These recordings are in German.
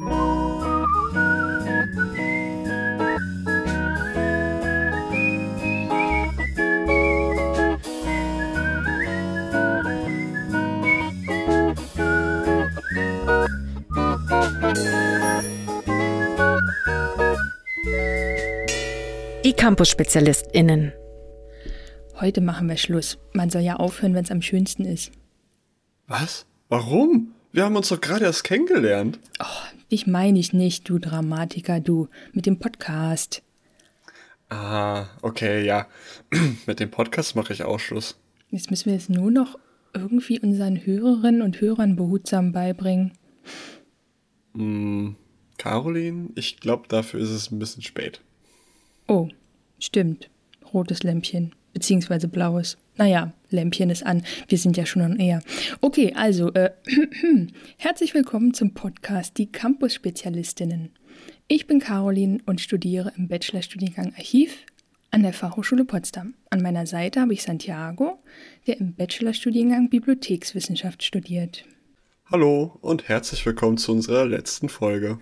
Die Campus-SpezialistInnen. Heute machen wir Schluss. Man soll ja aufhören, wenn es am schönsten ist. Was? Warum? Wir haben uns doch gerade erst kennengelernt. Oh, dich meine ich nicht, du Dramatiker, du. Mit dem Podcast. Ah, okay, ja. Mit dem Podcast mache ich auch Schluss. Jetzt müssen wir es nur noch irgendwie unseren Hörerinnen und Hörern behutsam beibringen. Hm, Caroline, ich glaube, dafür ist es ein bisschen spät. Oh, stimmt. Rotes Lämpchen, beziehungsweise blaues. Naja, Lämpchen ist an. Wir sind ja schon on air. Okay, also, äh, herzlich willkommen zum Podcast Die Campus-Spezialistinnen. Ich bin Caroline und studiere im Bachelorstudiengang Archiv an der Fachhochschule Potsdam. An meiner Seite habe ich Santiago, der im Bachelorstudiengang Bibliothekswissenschaft studiert. Hallo und herzlich willkommen zu unserer letzten Folge.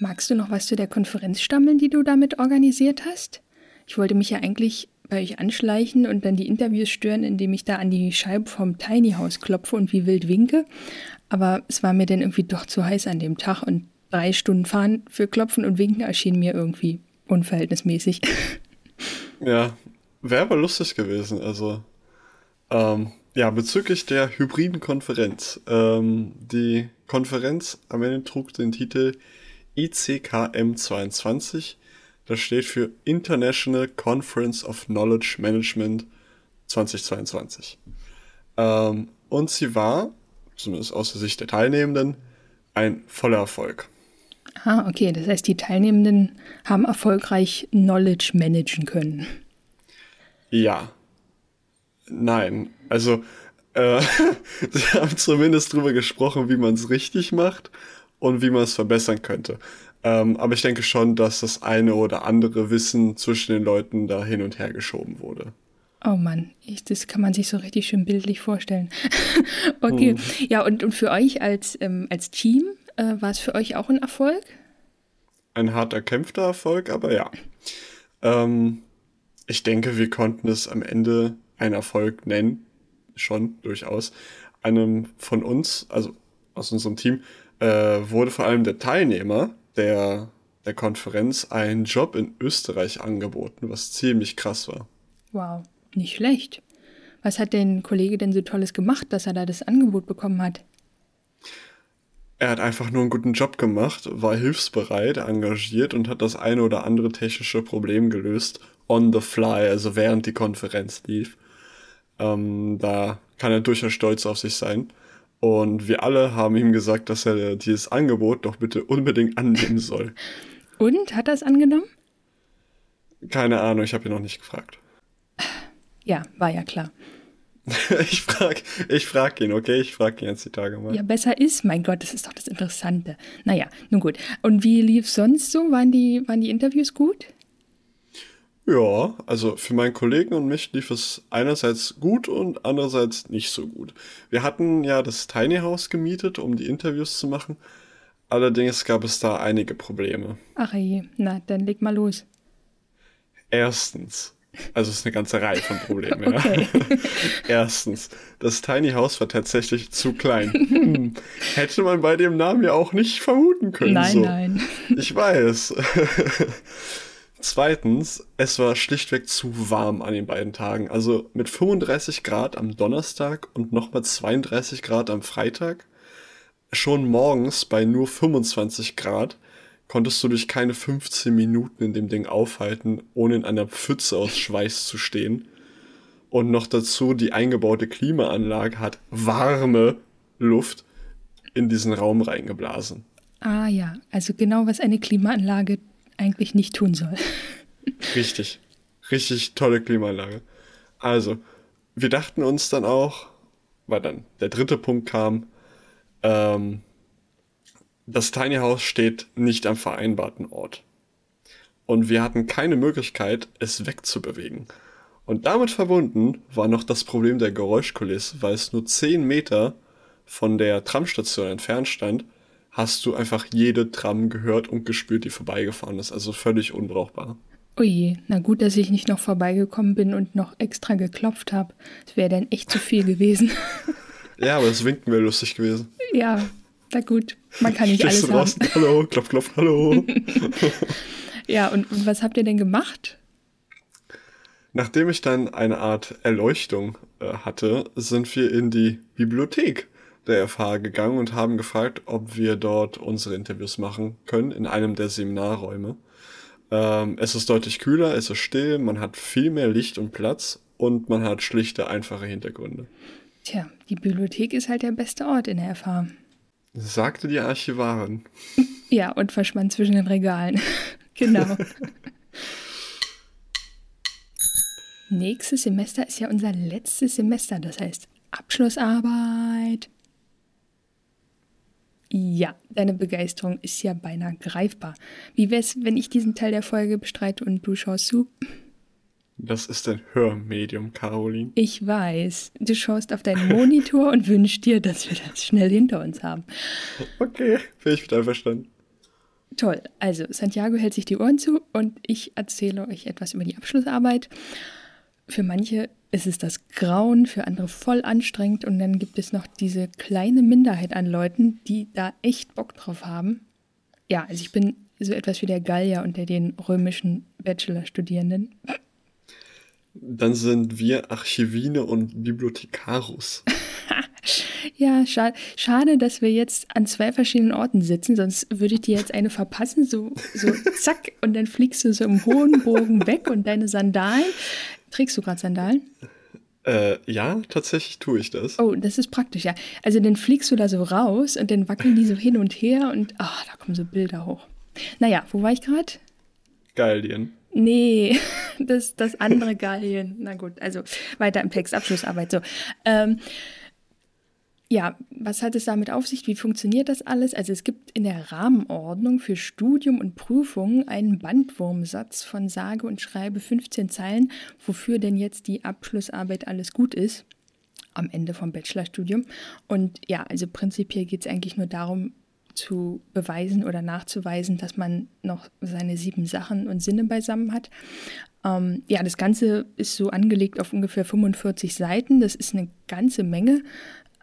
Magst du noch was zu der Konferenz stammeln, die du damit organisiert hast? Ich wollte mich ja eigentlich bei euch anschleichen und dann die Interviews stören, indem ich da an die Scheibe vom Tiny House klopfe und wie wild winke. Aber es war mir dann irgendwie doch zu heiß an dem Tag und drei Stunden fahren für Klopfen und Winken erschien mir irgendwie unverhältnismäßig. Ja, wäre aber lustig gewesen. Also, ähm, ja, bezüglich der hybriden Konferenz. Ähm, die Konferenz am Ende trug den Titel ICKM 22. Das steht für International Conference of Knowledge Management 2022. Ähm, und sie war, zumindest aus der Sicht der Teilnehmenden, ein voller Erfolg. Ah, okay. Das heißt, die Teilnehmenden haben erfolgreich Knowledge managen können. Ja. Nein. Also, äh, sie haben zumindest drüber gesprochen, wie man es richtig macht und wie man es verbessern könnte. Ähm, aber ich denke schon, dass das eine oder andere Wissen zwischen den Leuten da hin und her geschoben wurde. Oh Mann, ich, das kann man sich so richtig schön bildlich vorstellen. okay, hm. ja, und, und für euch als, ähm, als Team, äh, war es für euch auch ein Erfolg? Ein hart erkämpfter Erfolg, aber ja. Ähm, ich denke, wir konnten es am Ende einen Erfolg nennen, schon durchaus. Einem von uns, also aus unserem Team, äh, wurde vor allem der Teilnehmer der, der Konferenz einen Job in Österreich angeboten, was ziemlich krass war. Wow, nicht schlecht. Was hat den Kollege denn so Tolles gemacht, dass er da das Angebot bekommen hat? Er hat einfach nur einen guten Job gemacht, war hilfsbereit, engagiert und hat das eine oder andere technische Problem gelöst, on the fly, also während die Konferenz lief. Ähm, da kann er durchaus stolz auf sich sein. Und wir alle haben ihm gesagt, dass er dieses Angebot doch bitte unbedingt annehmen soll. Und hat er es angenommen? Keine Ahnung, ich habe ihn noch nicht gefragt. Ja, war ja klar. ich frage ich frag ihn, okay? Ich frage ihn jetzt die Tage mal. Ja, besser ist, mein Gott, das ist doch das Interessante. Naja, nun gut. Und wie lief sonst so? Waren die, waren die Interviews gut? Ja, also für meinen Kollegen und mich lief es einerseits gut und andererseits nicht so gut. Wir hatten ja das Tiny House gemietet, um die Interviews zu machen. Allerdings gab es da einige Probleme. Ach je, na, dann leg mal los. Erstens, also es ist eine ganze Reihe von Problemen. okay. ja. Erstens, das Tiny House war tatsächlich zu klein. Hm. Hätte man bei dem Namen ja auch nicht vermuten können. Nein, so. nein. Ich weiß. Zweitens, es war schlichtweg zu warm an den beiden Tagen. Also mit 35 Grad am Donnerstag und nochmal 32 Grad am Freitag. Schon morgens bei nur 25 Grad konntest du dich keine 15 Minuten in dem Ding aufhalten, ohne in einer Pfütze aus Schweiß zu stehen. Und noch dazu die eingebaute Klimaanlage hat warme Luft in diesen Raum reingeblasen. Ah ja, also genau was eine Klimaanlage eigentlich nicht tun soll. Richtig. Richtig tolle Klimaanlage. Also, wir dachten uns dann auch, weil dann der dritte Punkt kam, ähm, das Tiny House steht nicht am vereinbarten Ort. Und wir hatten keine Möglichkeit, es wegzubewegen. Und damit verbunden war noch das Problem der Geräuschkulisse, weil es nur 10 Meter von der Tramstation entfernt stand, hast du einfach jede Tram gehört und gespürt, die vorbeigefahren ist. Also völlig unbrauchbar. Ui, na gut, dass ich nicht noch vorbeigekommen bin und noch extra geklopft habe. Das wäre dann echt zu viel gewesen. ja, aber das Winken wäre lustig gewesen. Ja, na gut. Man kann nicht Stehst alles haben. Hallo, klopf, klopf, hallo. ja, und was habt ihr denn gemacht? Nachdem ich dann eine Art Erleuchtung äh, hatte, sind wir in die Bibliothek der FH gegangen und haben gefragt, ob wir dort unsere Interviews machen können in einem der Seminarräume. Ähm, es ist deutlich kühler, es ist still, man hat viel mehr Licht und Platz und man hat schlichte, einfache Hintergründe. Tja, die Bibliothek ist halt der beste Ort in der FH. Sagte die Archivarin. Ja, und verschwand zwischen den Regalen. genau. Nächstes Semester ist ja unser letztes Semester, das heißt Abschlussarbeit. Ja, deine Begeisterung ist ja beinahe greifbar. Wie wär's, wenn ich diesen Teil der Folge bestreite und du schaust zu? Das ist ein Hörmedium, Caroline. Ich weiß. Du schaust auf deinen Monitor und wünschst dir, dass wir das schnell hinter uns haben. Okay, bin ich mit einverstanden. Toll. Also, Santiago hält sich die Ohren zu und ich erzähle euch etwas über die Abschlussarbeit. Für manche ist es das Grauen, für andere voll anstrengend und dann gibt es noch diese kleine Minderheit an Leuten, die da echt Bock drauf haben. Ja, also ich bin so etwas wie der Gallier unter den römischen Bachelorstudierenden. Dann sind wir Archivine und Bibliothekarus. ja, scha schade, dass wir jetzt an zwei verschiedenen Orten sitzen, sonst würde ich dir jetzt eine verpassen, so, so zack, und dann fliegst du so im hohen Bogen weg und deine Sandalen Trägst du gerade Sandalen? Äh, ja, tatsächlich tue ich das. Oh, das ist praktisch, ja. Also dann fliegst du da so raus und dann wackeln die so hin und her und ach, da kommen so Bilder hoch. Naja, wo war ich gerade? Gallien. Nee, das, das andere Gallien. Na gut, also weiter im Text, Abschlussarbeit. So. Ähm, ja, was hat es damit auf sich? Wie funktioniert das alles? Also es gibt in der Rahmenordnung für Studium und Prüfung einen Bandwurmsatz von sage und schreibe 15 Zeilen, wofür denn jetzt die Abschlussarbeit alles gut ist am Ende vom Bachelorstudium. Und ja, also prinzipiell geht es eigentlich nur darum, zu beweisen oder nachzuweisen, dass man noch seine sieben Sachen und Sinne beisammen hat. Ähm, ja, das Ganze ist so angelegt auf ungefähr 45 Seiten. Das ist eine ganze Menge.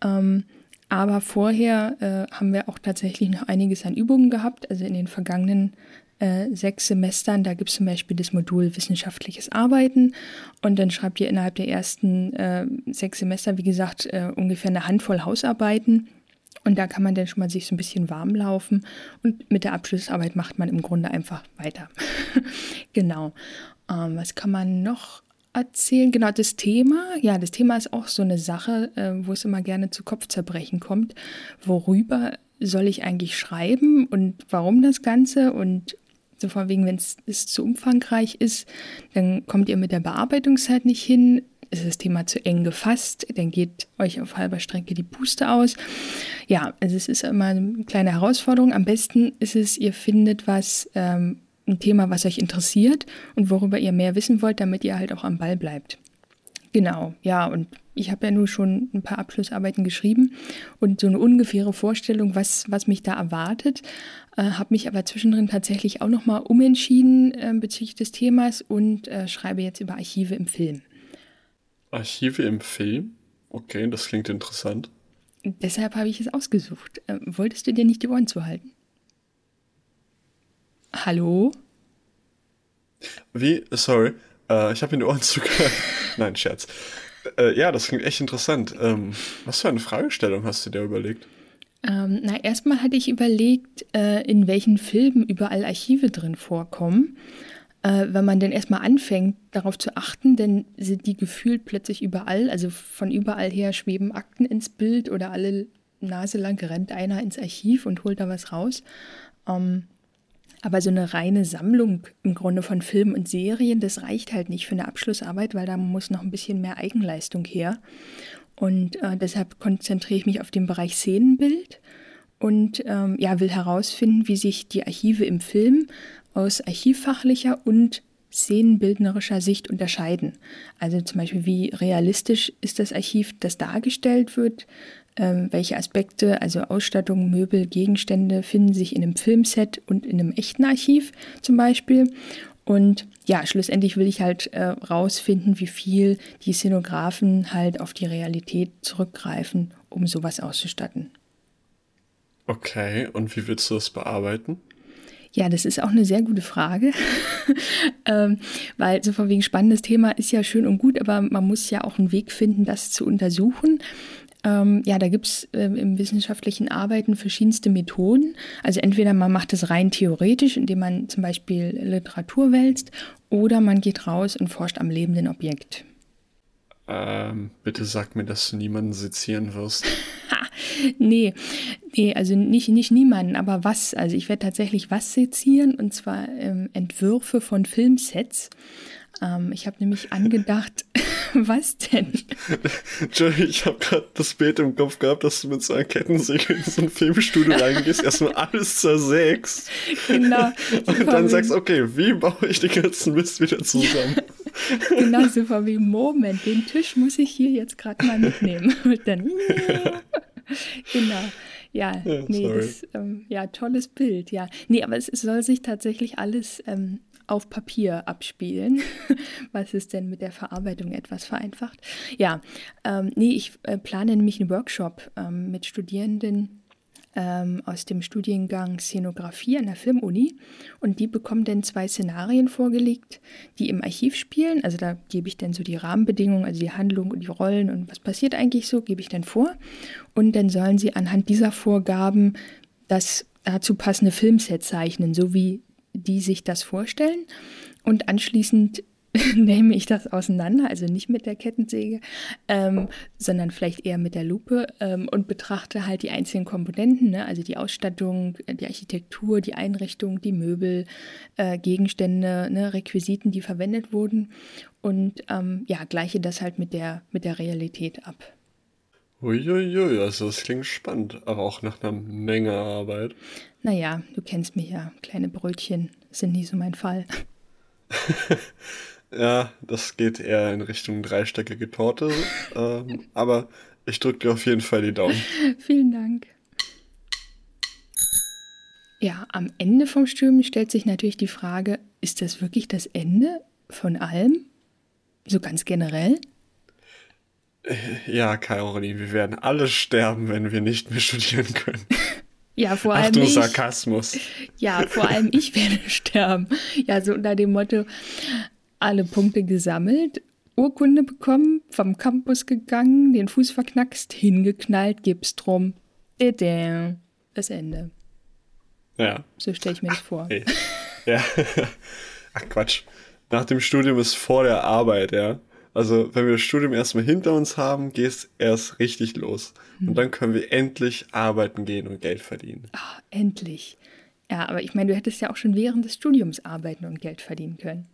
Ähm, aber vorher äh, haben wir auch tatsächlich noch einiges an Übungen gehabt. Also in den vergangenen äh, sechs Semestern, da gibt es zum Beispiel das Modul Wissenschaftliches Arbeiten. Und dann schreibt ihr innerhalb der ersten äh, sechs Semester, wie gesagt, äh, ungefähr eine Handvoll Hausarbeiten. Und da kann man dann schon mal sich so ein bisschen warm laufen. Und mit der Abschlussarbeit macht man im Grunde einfach weiter. genau. Ähm, was kann man noch erzählen. Genau, das Thema, ja, das Thema ist auch so eine Sache, äh, wo es immer gerne zu Kopfzerbrechen kommt. Worüber soll ich eigentlich schreiben und warum das Ganze? Und so von wegen, wenn es zu umfangreich ist, dann kommt ihr mit der Bearbeitungszeit nicht hin. Ist das Thema zu eng gefasst, dann geht euch auf halber Strecke die Puste aus. Ja, also es ist immer eine kleine Herausforderung. Am besten ist es, ihr findet was, ähm, ein Thema, was euch interessiert und worüber ihr mehr wissen wollt, damit ihr halt auch am Ball bleibt. Genau, ja, und ich habe ja nur schon ein paar Abschlussarbeiten geschrieben und so eine ungefähre Vorstellung, was, was mich da erwartet, äh, habe mich aber zwischendrin tatsächlich auch nochmal umentschieden äh, bezüglich des Themas und äh, schreibe jetzt über Archive im Film. Archive im Film? Okay, das klingt interessant. Deshalb habe ich es ausgesucht. Äh, wolltest du dir nicht die Ohren zuhalten? Hallo? Wie? Sorry. Äh, ich habe in die Ohren zugehört. Nein, Scherz. Äh, ja, das klingt echt interessant. Ähm, was für eine Fragestellung hast du dir überlegt? Ähm, na, erstmal hatte ich überlegt, äh, in welchen Filmen überall Archive drin vorkommen. Äh, wenn man denn erstmal anfängt, darauf zu achten, dann sind die gefühlt plötzlich überall. Also von überall her schweben Akten ins Bild oder alle Nase lang rennt einer ins Archiv und holt da was raus. Ähm, aber so eine reine Sammlung im Grunde von Filmen und Serien, das reicht halt nicht für eine Abschlussarbeit, weil da muss noch ein bisschen mehr Eigenleistung her. Und äh, deshalb konzentriere ich mich auf den Bereich Szenenbild und ähm, ja, will herausfinden, wie sich die Archive im Film aus archivfachlicher und szenenbildnerischer Sicht unterscheiden. Also zum Beispiel, wie realistisch ist das Archiv, das dargestellt wird, ähm, welche Aspekte, also Ausstattung, Möbel, Gegenstände finden sich in einem Filmset und in einem echten Archiv zum Beispiel. Und ja, schlussendlich will ich halt äh, rausfinden, wie viel die Szenografen halt auf die Realität zurückgreifen, um sowas auszustatten. Okay, und wie willst du das bearbeiten? Ja, das ist auch eine sehr gute Frage, ähm, weil so von wegen spannendes Thema ist ja schön und gut, aber man muss ja auch einen Weg finden, das zu untersuchen. Ähm, ja, da gibt es ähm, im wissenschaftlichen Arbeiten verschiedenste Methoden. Also entweder man macht es rein theoretisch, indem man zum Beispiel Literatur wälzt, oder man geht raus und forscht am lebenden Objekt. Ähm, bitte sag mir, dass du niemanden sezieren wirst. nee, nee, also nicht, nicht niemanden, aber was. Also ich werde tatsächlich was sezieren und zwar ähm, Entwürfe von Filmsets. Ähm, ich habe nämlich angedacht, was denn? Entschuldigung, ich habe gerade das Bild im Kopf gehabt, dass du mit so einer Kettensäge in so ein Filmstudio reingehst, erstmal alles zersägst. Genau. Und dann sagst, okay, wie baue ich den ganzen Mist wieder zusammen? genau, so von wie, Moment, den Tisch muss ich hier jetzt gerade mal mitnehmen. Und dann, genau. Ja, ja nee, das, ähm, ja, tolles Bild, ja. Nee, aber es, es soll sich tatsächlich alles ähm, auf Papier abspielen, was es denn mit der Verarbeitung etwas vereinfacht. Ja, ähm, nee, ich äh, plane nämlich einen Workshop ähm, mit Studierenden ähm, aus dem Studiengang Szenografie an der Filmuni und die bekommen dann zwei Szenarien vorgelegt, die im Archiv spielen. Also da gebe ich dann so die Rahmenbedingungen, also die Handlung und die Rollen und was passiert eigentlich so, gebe ich dann vor und dann sollen sie anhand dieser Vorgaben das dazu passende Filmset zeichnen, so wie die sich das vorstellen. Und anschließend nehme ich das auseinander, also nicht mit der Kettensäge, ähm, sondern vielleicht eher mit der Lupe ähm, und betrachte halt die einzelnen Komponenten, ne? also die Ausstattung, die Architektur, die Einrichtung, die Möbel, äh, Gegenstände, ne? Requisiten, die verwendet wurden und ähm, ja, gleiche das halt mit der, mit der Realität ab. Uiuiui, also das klingt spannend, aber auch nach einer Menge Arbeit. Naja, du kennst mich ja, kleine Brötchen sind nie so mein Fall. ja, das geht eher in Richtung dreistöckige Torte, ähm, aber ich drücke dir auf jeden Fall die Daumen. Vielen Dank. Ja, am Ende vom Stürmen stellt sich natürlich die Frage, ist das wirklich das Ende von allem? So ganz generell? Ja, Caroline, wir werden alle sterben, wenn wir nicht mehr studieren können. Ja, vor allem Achtung, ich. Sarkasmus. Ja, vor allem ich werde sterben. Ja, so unter dem Motto, alle Punkte gesammelt, Urkunde bekommen, vom Campus gegangen, den Fuß verknackst, hingeknallt, Gips drum. Das Ende. Ja. So stelle ich mir das vor. Hey. Ja. Ach Quatsch. Nach dem Studium ist vor der Arbeit, ja. Also, wenn wir das Studium erstmal hinter uns haben, geht es erst richtig los. Hm. Und dann können wir endlich arbeiten gehen und Geld verdienen. Ach, endlich. Ja, aber ich meine, du hättest ja auch schon während des Studiums arbeiten und Geld verdienen können.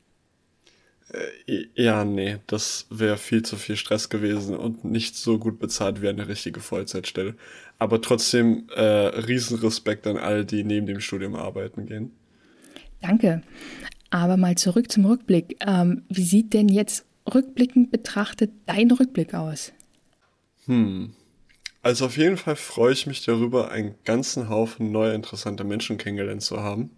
Äh, ja, nee, das wäre viel zu viel Stress gewesen und nicht so gut bezahlt wie eine richtige Vollzeitstelle. Aber trotzdem äh, Riesenrespekt an alle, die neben dem Studium arbeiten gehen. Danke. Aber mal zurück zum Rückblick. Ähm, wie sieht denn jetzt rückblickend betrachtet dein Rückblick aus? Hm. Also auf jeden Fall freue ich mich darüber, einen ganzen Haufen neuer interessanter Menschen kennengelernt zu haben.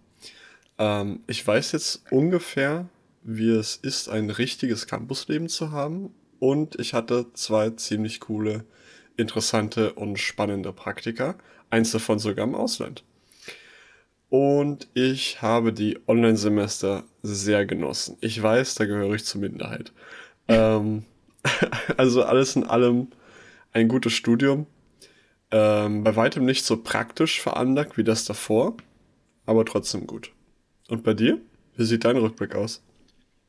Ähm, ich weiß jetzt ungefähr, wie es ist, ein richtiges Campusleben zu haben. Und ich hatte zwei ziemlich coole, interessante und spannende Praktika. Eins davon sogar im Ausland. Und ich habe die Online-Semester sehr genossen. Ich weiß, da gehöre ich zur Minderheit. ähm, also alles in allem ein gutes Studium. Ähm, bei weitem nicht so praktisch veranlagt wie das davor, aber trotzdem gut. Und bei dir? Wie sieht dein Rückblick aus?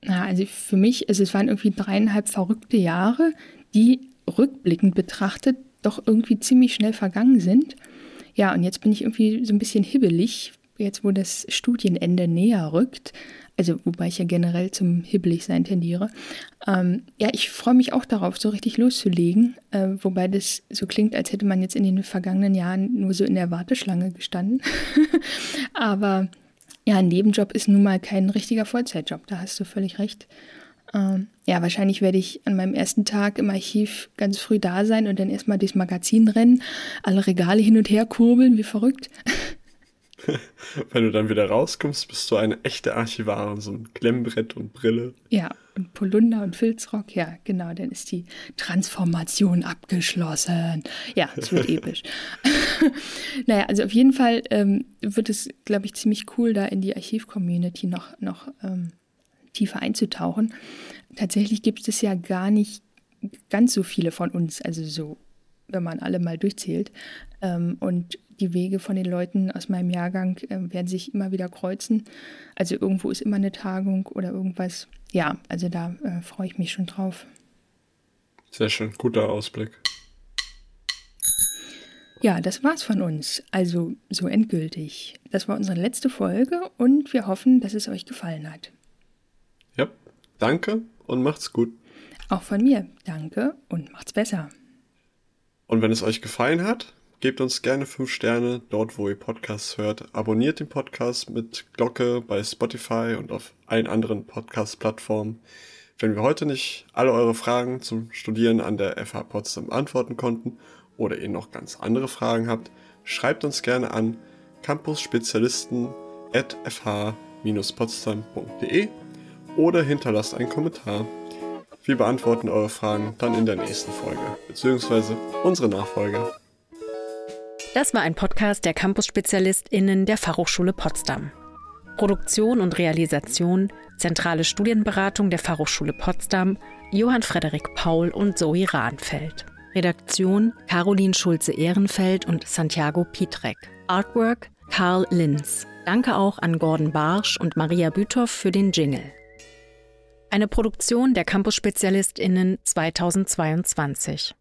Ja, also für mich, also es waren irgendwie dreieinhalb verrückte Jahre, die rückblickend betrachtet doch irgendwie ziemlich schnell vergangen sind. Ja, und jetzt bin ich irgendwie so ein bisschen hibbelig, jetzt wo das Studienende näher rückt, also wobei ich ja generell zum Hibbeligsein tendiere, ähm, ja, ich freue mich auch darauf, so richtig loszulegen, äh, wobei das so klingt, als hätte man jetzt in den vergangenen Jahren nur so in der Warteschlange gestanden. Aber ja, ein Nebenjob ist nun mal kein richtiger Vollzeitjob, da hast du völlig recht. Ähm, ja, wahrscheinlich werde ich an meinem ersten Tag im Archiv ganz früh da sein und dann erstmal durchs Magazin rennen, alle Regale hin und her kurbeln, wie verrückt. Wenn du dann wieder rauskommst, bist du eine echte Archivarin, so ein Klemmbrett und Brille. Ja, und Polunder und Filzrock, ja, genau, dann ist die Transformation abgeschlossen. Ja, es wird episch. naja, also auf jeden Fall ähm, wird es, glaube ich, ziemlich cool, da in die Archiv-Community noch, noch ähm, tiefer einzutauchen. Tatsächlich gibt es ja gar nicht ganz so viele von uns, also so, wenn man alle mal durchzählt. Ähm, und die Wege von den Leuten aus meinem Jahrgang äh, werden sich immer wieder kreuzen. Also irgendwo ist immer eine Tagung oder irgendwas. Ja, also da äh, freue ich mich schon drauf. Sehr schön, guter Ausblick. Ja, das war's von uns. Also so endgültig. Das war unsere letzte Folge und wir hoffen, dass es euch gefallen hat. Ja, danke und macht's gut. Auch von mir, danke und macht's besser. Und wenn es euch gefallen hat, Gebt uns gerne 5 Sterne dort, wo ihr Podcasts hört. Abonniert den Podcast mit Glocke bei Spotify und auf allen anderen Podcast-Plattformen. Wenn wir heute nicht alle eure Fragen zum Studieren an der FH Potsdam beantworten konnten oder ihr noch ganz andere Fragen habt, schreibt uns gerne an campusspezialisten.fh-potsdam.de oder hinterlasst einen Kommentar. Wir beantworten eure Fragen dann in der nächsten Folge, beziehungsweise unsere Nachfolger. Das war ein Podcast der Campus-SpezialistInnen der Fachhochschule Potsdam. Produktion und Realisation, zentrale Studienberatung der Fachhochschule Potsdam, Johann Frederik Paul und Zoe Rahnfeld. Redaktion Caroline Schulze-Ehrenfeld und Santiago Pietrek. Artwork Karl Linz. Danke auch an Gordon Barsch und Maria Büthoff für den Jingle. Eine Produktion der Campus-SpezialistInnen 2022.